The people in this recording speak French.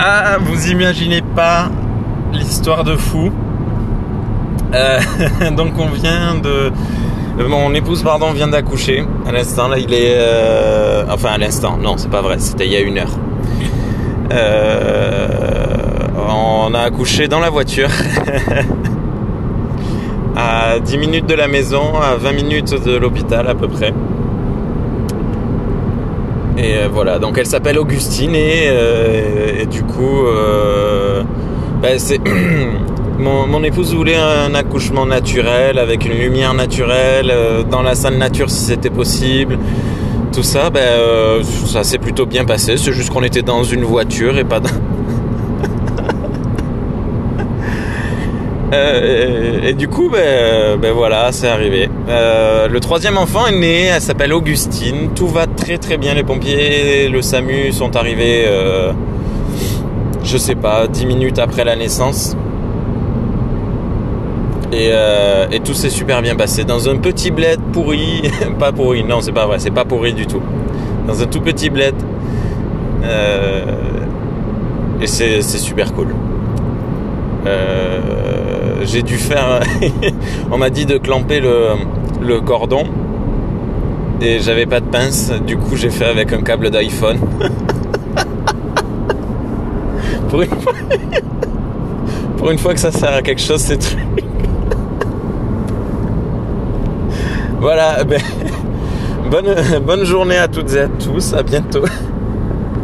Ah, vous imaginez pas l'histoire de fou. Euh, donc on vient de... Mon épouse, pardon, vient d'accoucher. À l'instant, là, il est... euh, Enfin, à l'instant. Non, c'est pas vrai. C'était il y a une heure. Euh, On a accouché dans la voiture. à 10 minutes de la maison, à 20 minutes de l'hôpital à peu près. Et euh, voilà, donc elle s'appelle Augustine et, euh, du coup, euh, ben, c'est mon, épouse voulait un accouchement naturel avec une lumière naturelle dans la salle nature si c'était possible. Tout ça, ben, ça s'est plutôt bien passé. C'est juste qu'on était dans une voiture et pas dans... Et, du coup, ben, ben voilà, c'est arrivé. Le troisième enfant est né, elle s'appelle Augustine. Tout va très bien. Les pompiers, le SAMU sont arrivés, euh, je sais pas, 10 minutes après la naissance. Et, euh, et tout s'est super bien passé. Dans un petit bled pourri, pas pourri, non, c'est pas vrai, c'est pas pourri du tout. Dans un tout petit bled. Euh, et c'est super cool. J'ai dû faire. on m'a dit de clamper le cordon et j'avais pas de pince. Du coup, j'ai fait avec un câble d'iPhone. pour, une fois... pour une fois que ça sert à quelque chose, ces trucs. voilà. Ben... Bonne, bonne journée à toutes et à tous. À bientôt.